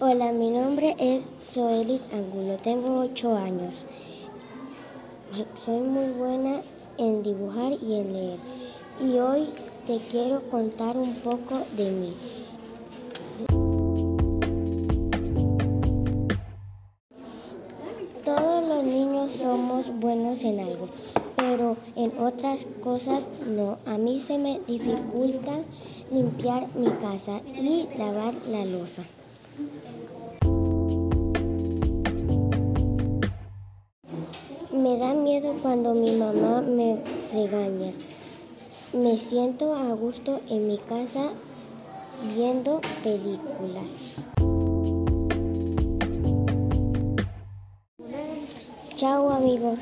Hola, mi nombre es Zoelit Angulo, tengo 8 años. Soy muy buena en dibujar y en leer. Y hoy te quiero contar un poco de mí. Todos los niños somos buenos en algo, pero en otras cosas no. A mí se me dificulta limpiar mi casa y lavar la losa. Me da miedo cuando mi mamá me regaña. Me siento a gusto en mi casa viendo películas. Chao amigos.